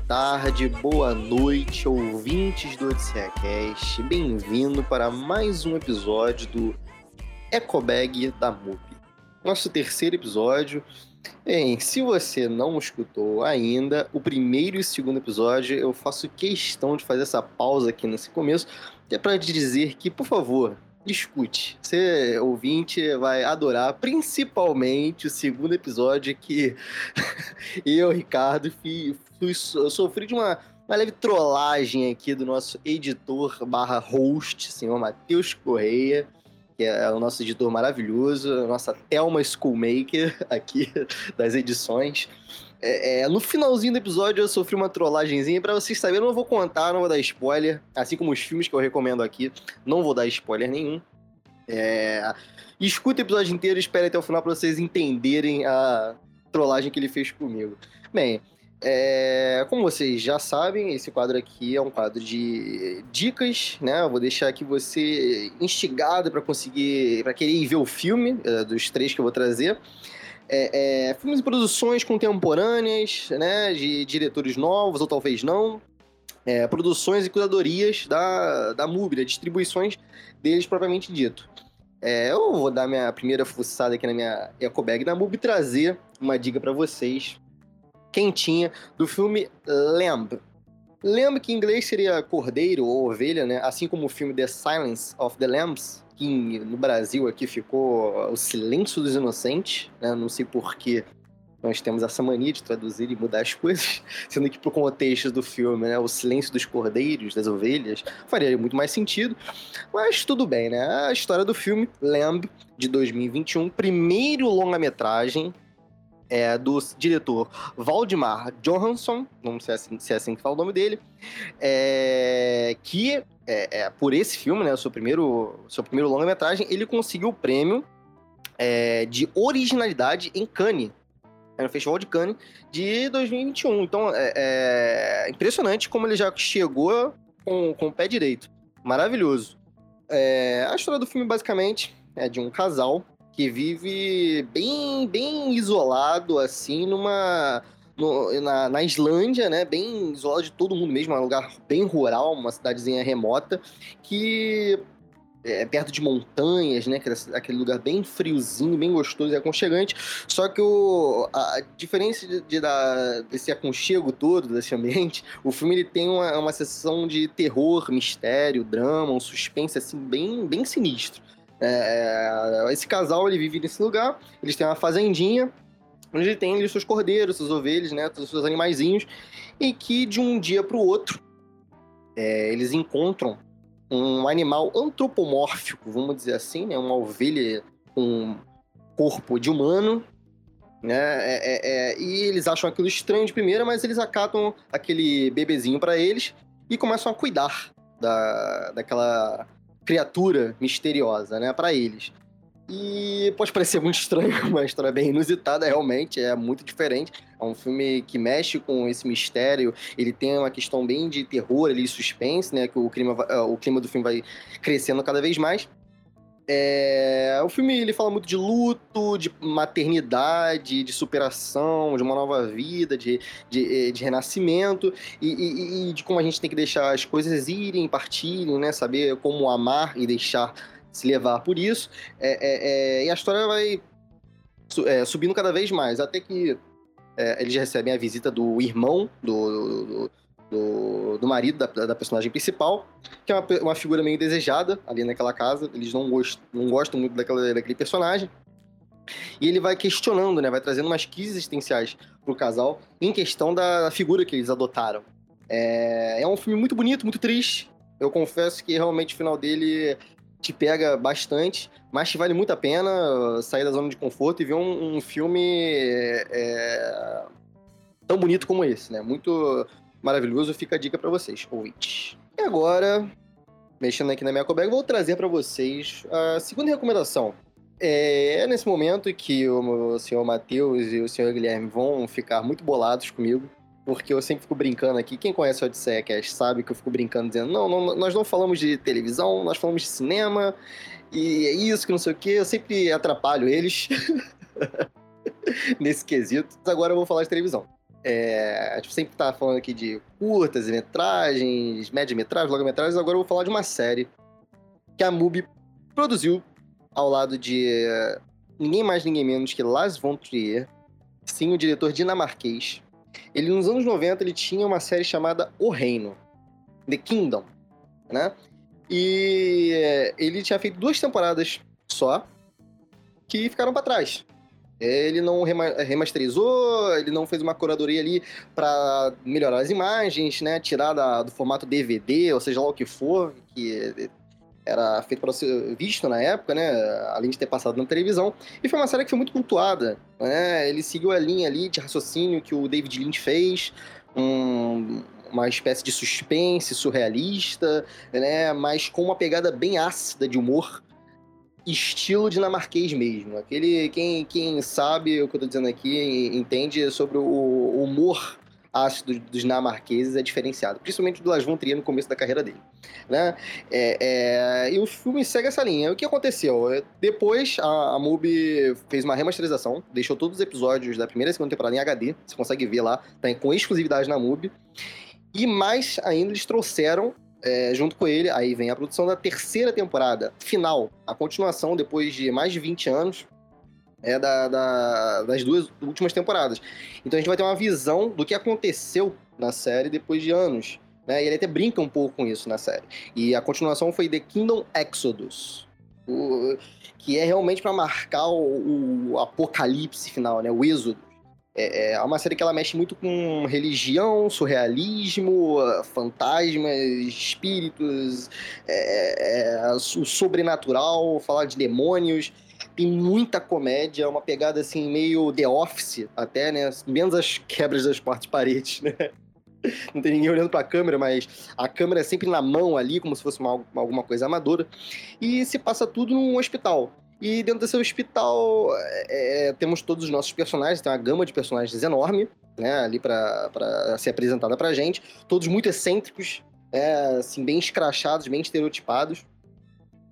tarde, boa noite, ouvintes do Odisseia Cast. Bem-vindo para mais um episódio do Ecobag da MUP. Nosso terceiro episódio. Bem, se você não escutou ainda, o primeiro e o segundo episódio, eu faço questão de fazer essa pausa aqui nesse começo, que é para dizer que, por favor, discute. Você, ouvinte, vai adorar, principalmente o segundo episódio que eu, Ricardo, fui, fui, sofri de uma, uma leve trollagem aqui do nosso editor barra host, senhor Matheus Correia, que é o nosso editor maravilhoso, a nossa Thelma Schoolmaker aqui das edições. É, é, no finalzinho do episódio eu sofri uma trollagenzinha. Pra vocês saberem, eu não vou contar, não vou dar spoiler. Assim como os filmes que eu recomendo aqui, não vou dar spoiler nenhum. É... Escuta o episódio inteiro e espere até o final pra vocês entenderem a trollagem que ele fez comigo. Bem, é... como vocês já sabem, esse quadro aqui é um quadro de dicas, né? Eu vou deixar aqui você instigado para conseguir, para querer ver o filme é, dos três que eu vou trazer é, é, filmes e produções contemporâneas, né, de diretores novos ou talvez não, é, produções e curadorias da, da MUBI, distribuições deles propriamente dito. É, eu vou dar minha primeira fuçada aqui na minha ecobag da MUBI e trazer uma dica para vocês, quentinha, do filme Lamb. Lamb, que em inglês seria cordeiro ou ovelha, né? assim como o filme The Silence of the Lambs, que no Brasil aqui ficou O Silêncio dos Inocentes, né? Não sei porquê nós temos essa mania de traduzir e mudar as coisas, sendo que pro contexto do filme, né, o silêncio dos cordeiros, das ovelhas, faria muito mais sentido. Mas tudo bem, né? A história do filme Lamb de 2021, primeiro longa-metragem é do diretor Valdemar Johansson, não sei se é assim, se é assim que fala o nome dele, é, que é, é, por esse filme, né, seu primeiro, seu primeiro longa-metragem, ele conseguiu o prêmio é, de originalidade em Cannes, no Festival de Cannes de 2021. Então, é, é, impressionante como ele já chegou com, com o pé direito. Maravilhoso. É, a história do filme, basicamente, é de um casal que vive bem, bem isolado, assim, numa no, na, na, Islândia, né? Bem isolado de todo mundo mesmo, é um lugar bem rural, uma cidadezinha remota, que é perto de montanhas, né? Aquele lugar bem friozinho, bem gostoso e aconchegante. Só que o, a diferença de, de da, desse aconchego todo, desse ambiente, o filme ele tem uma, uma sessão de terror, mistério, drama, um suspense assim bem, bem sinistro. É, esse casal ele vive nesse lugar, eles têm uma fazendinha onde tem ali seus cordeiros, seus ovelhas, né, todos os seus animaizinhos, e que de um dia para o outro é, eles encontram um animal antropomórfico, vamos dizer assim, né, uma ovelha com corpo de humano, né, é, é, é, e eles acham aquilo estranho de primeira, mas eles acatam aquele bebezinho para eles e começam a cuidar da, daquela criatura misteriosa, né, para eles. E pode parecer muito estranho, uma história bem inusitada, realmente, é muito diferente. É um filme que mexe com esse mistério, ele tem uma questão bem de terror ali, suspense, né? Que o clima, é, o clima do filme vai crescendo cada vez mais. É... O filme ele fala muito de luto, de maternidade, de superação, de uma nova vida, de, de, de renascimento e, e, e, de como a gente tem que deixar as coisas irem, partirem, né? Saber como amar e deixar se levar por isso. É, é, é, e a história vai é, subindo cada vez mais, até que é, eles recebem a visita do irmão do, do, do marido da, da, personagem principal, que é uma, uma, figura meio desejada ali naquela casa. Eles não, não gostam muito daquela, daquele personagem. E ele vai questionando, né? Vai trazendo umas crises existenciais pro casal em questão da figura que eles adotaram. É, é um filme muito bonito, muito triste. Eu confesso que realmente o final dele te pega bastante, mas te vale muito a pena sair da zona de conforto e ver um, um filme é, tão bonito como esse, né? Muito maravilhoso. Fica a dica para vocês, ouvintes. E agora, mexendo aqui na minha cobega, vou trazer para vocês a segunda recomendação. É nesse momento que o senhor Matheus e o senhor Guilherme vão ficar muito bolados comigo, porque eu sempre fico brincando aqui. Quem conhece o Odisseia Cast sabe que eu fico brincando dizendo: não, não, nós não falamos de televisão, nós falamos de cinema, e é isso, que não sei o quê. Eu sempre atrapalho eles nesse quesito. Agora eu vou falar de televisão. É, a gente sempre tá falando aqui de curtas e metragens, média-metragens, longa-metragens. Agora eu vou falar de uma série que a MUBI produziu ao lado de uh, ninguém mais, ninguém menos que Lars von Trier, sim, o diretor dinamarquês. Ele, nos anos 90, ele tinha uma série chamada O Reino, The Kingdom, né? E uh, ele tinha feito duas temporadas só, que ficaram para trás. Ele não remasterizou, ele não fez uma curadoria ali para melhorar as imagens, né? Tirar da, do formato DVD, ou seja lá o que for, que era feito para ser visto na época, né? Além de ter passado na televisão. E foi uma série que foi muito cultuada, né? Ele seguiu a linha ali de raciocínio que o David Lynch fez, um, uma espécie de suspense surrealista, né? Mas com uma pegada bem ácida de humor estilo dinamarquês mesmo. Aquele, quem, quem sabe o que eu tô dizendo aqui, entende sobre o humor ácido dos dinamarqueses é diferenciado, principalmente do Lars von Trier no começo da carreira dele, né? É, é, e o filme segue essa linha. O que aconteceu? Depois a, a MUBI fez uma remasterização, deixou todos os episódios da primeira e segunda temporada em HD, você consegue ver lá, tá com exclusividade na MUBI. E mais ainda, eles trouxeram é, junto com ele, aí vem a produção da terceira temporada, final, a continuação depois de mais de 20 anos, é da, da, das duas últimas temporadas. Então a gente vai ter uma visão do que aconteceu na série depois de anos. Né? E ele até brinca um pouco com isso na série. E a continuação foi The Kingdom Exodus. O, que é realmente para marcar o, o, apocalipse final, né? O êxodo é, é uma série que ela mexe muito com religião, surrealismo, fantasmas, espíritos, é, é, o sobrenatural, falar de demônios. Tem muita comédia, uma pegada assim meio The Office até, né? Menos as quebras das quartas paredes, né? Não tem ninguém olhando para a câmera, mas a câmera é sempre na mão ali, como se fosse uma, alguma coisa amadora. E se passa tudo num hospital. E dentro desse hospital é, é, temos todos os nossos personagens, tem uma gama de personagens enorme, né, ali para ser apresentada pra gente. Todos muito excêntricos, é, assim, bem escrachados, bem estereotipados.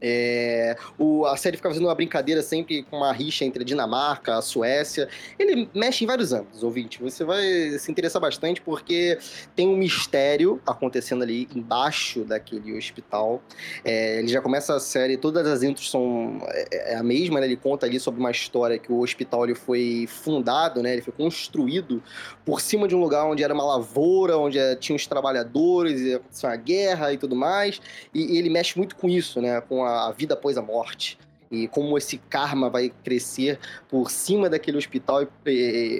É, o, a série fica fazendo uma brincadeira sempre com uma rixa entre a Dinamarca, a Suécia. Ele mexe em vários âmbitos, ouvinte. Você vai se interessar bastante porque tem um mistério acontecendo ali embaixo daquele hospital. É, ele já começa a série, todas as intros são é, é, a mesma, né? Ele conta ali sobre uma história que o hospital ele foi fundado, né? Ele foi construído por cima de um lugar onde era uma lavoura, onde é, tinha os trabalhadores, aconteceu uma guerra e tudo mais. E, e ele mexe muito com isso, né? Com a a vida após a morte e como esse karma vai crescer por cima daquele hospital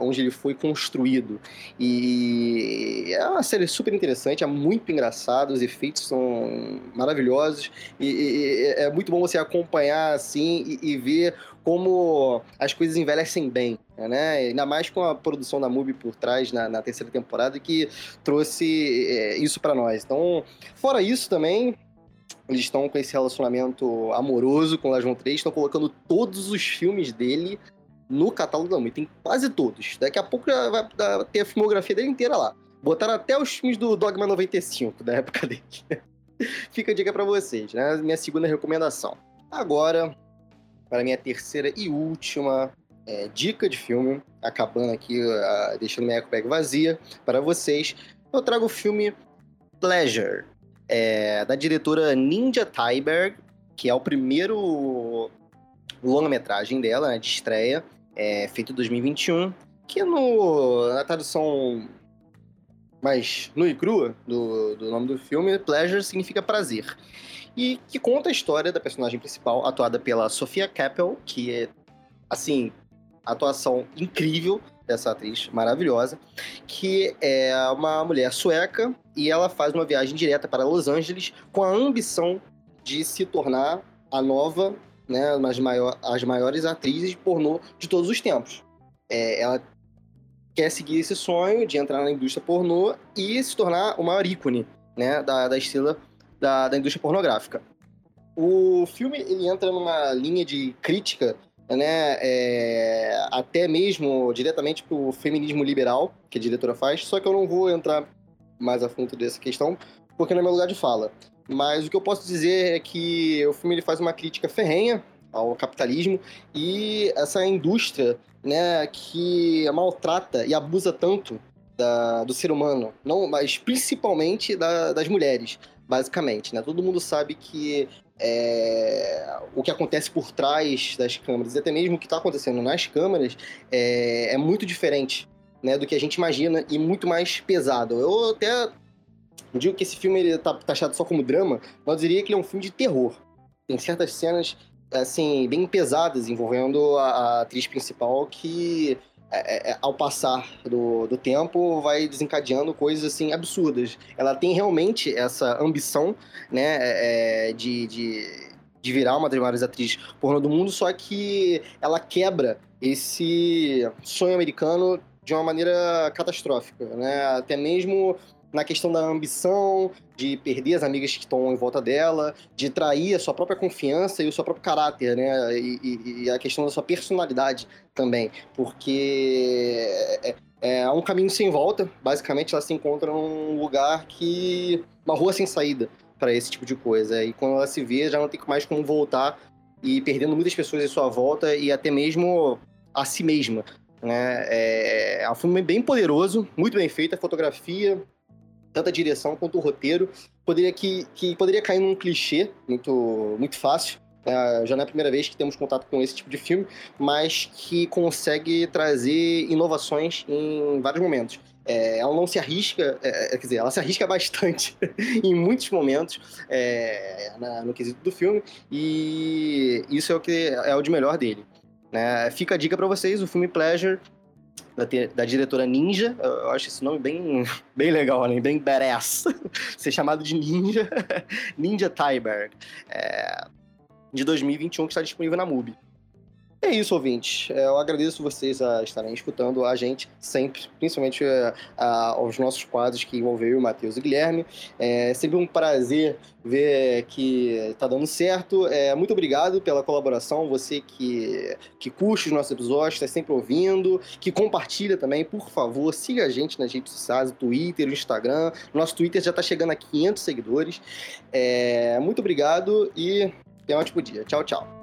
onde ele foi construído. E é uma série super interessante, é muito engraçado, os efeitos são maravilhosos e, é muito bom você acompanhar assim e, ver como as coisas envelhecem bem, né? Ainda mais com a produção da MUBI por trás na, na terceira temporada que trouxe é, isso para nós. Então, fora isso também, eles estão com esse relacionamento amoroso com o Lasmon 3, estão colocando todos os filmes dele no catálogo da MUBI. Tem quase todos. Daqui a pouco já vai ter a filmografia dele inteira lá. Botaram até os filmes do Dogma 95, da época dele. Fica a dica para vocês, né? Minha segunda recomendação. Agora, para minha terceira e última é, dica de filme, acabando aqui, uh, deixando minha eco vazia para vocês, eu trago o filme Pleasure, é, da diretora Ninja Tyberg, que é o primeiro longa-metragem dela, né, de estreia, é, feito em 2021, que no, na tradução mais nua e crua do, do nome do filme, Pleasure significa prazer. E que conta a história da personagem principal, atuada pela Sofia Kappel, que é, assim, atuação incrível dessa atriz maravilhosa, que é uma mulher sueca e ela faz uma viagem direta para Los Angeles com a ambição de se tornar a nova, né, as, maior, as maiores atrizes pornô de todos os tempos. É, ela quer seguir esse sonho de entrar na indústria pornô e se tornar o maior ícone né, da, da estrela da, da indústria pornográfica. O filme ele entra numa linha de crítica né, é, até mesmo diretamente para o feminismo liberal que a diretora faz, só que eu não vou entrar mais a fundo dessa questão, porque não é meu lugar de fala. Mas o que eu posso dizer é que o filme ele faz uma crítica ferrenha ao capitalismo e essa indústria né, que maltrata e abusa tanto da, do ser humano, não, mas principalmente da, das mulheres, basicamente. Né? Todo mundo sabe que é, o que acontece por trás das câmeras, e até mesmo o que está acontecendo nas câmeras, é, é muito diferente né, do que a gente imagina e muito mais pesado. Eu até digo que esse filme ele tá taxado só como drama, mas eu diria que ele é um filme de terror. Tem certas cenas assim bem pesadas envolvendo a, a atriz principal que é, é, é, ao passar do, do tempo, vai desencadeando coisas assim absurdas. Ela tem realmente essa ambição, né, é, é, de, de, de, virar uma das maiores atrizes pornô do mundo, só que ela quebra esse sonho americano de uma maneira catastrófica, né? Até mesmo na questão da ambição, de perder as amigas que estão em volta dela, de trair a sua própria confiança e o seu próprio caráter, né? E, e, e a questão da sua personalidade também, porque é, é, é um caminho sem volta. Basicamente, ela se encontra num lugar que uma rua sem saída para esse tipo de coisa. E quando ela se vê, já não tem mais como voltar e perdendo muitas pessoas em sua volta e até mesmo a si mesma. Né? É, é um filme bem poderoso, muito bem feito, a fotografia, tanto a direção quanto o roteiro, poderia que, que poderia cair num clichê muito, muito fácil. É, já não é a primeira vez que temos contato com esse tipo de filme, mas que consegue trazer inovações em vários momentos. É, ela não se arrisca, é, é quer dizer, ela se arrisca bastante em muitos momentos é, na, no quesito do filme, e isso é o que é o de melhor dele. Né? Fica a dica para vocês, o filme Pleasure da, da, diretora Ninja. Eu acho esse nome bem, bem legal, né? bem badass. Ser chamado de Ninja. Ninja Tyberg. É, de 2021, que está disponível na MUBI. É isso, ouvintes. É, eu agradeço vocês a estarem escutando a gente sempre, principalmente uh, aos nossos quadros que envolveram o Matheus e o Guilherme. É sempre um prazer ver que está dando certo. É, muito obrigado pela colaboração, você que, que curte os nossos episódios, está sempre ouvindo, que compartilha também, por favor, siga a gente nas redes sociais, Twitter, Instagram. Nosso Twitter já está chegando a 500 seguidores. É, muito obrigado e tenha um ótimo dia. Tchau, tchau.